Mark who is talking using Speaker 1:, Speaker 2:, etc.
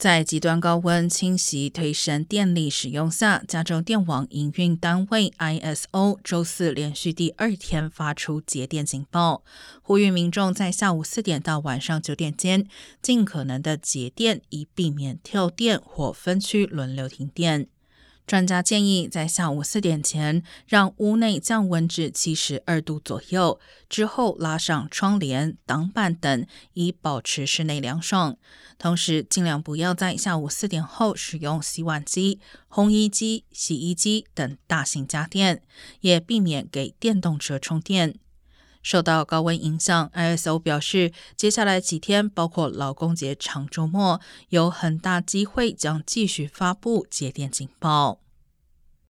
Speaker 1: 在极端高温侵袭、推升电力使用下，加州电网营运单位 ISO 周四连续第二天发出节电警报，呼吁民众在下午四点到晚上九点间尽可能的节电，以避免跳电或分区轮流停电。专家建议在下午四点前让屋内降温至七十二度左右，之后拉上窗帘、挡板等，以保持室内凉爽。同时，尽量不要在下午四点后使用洗碗机、烘衣机、洗衣机等大型家电，也避免给电动车充电。受到高温影响，ISO 表示，接下来几天，包括劳工节长周末，有很大机会将继续发布节电警报。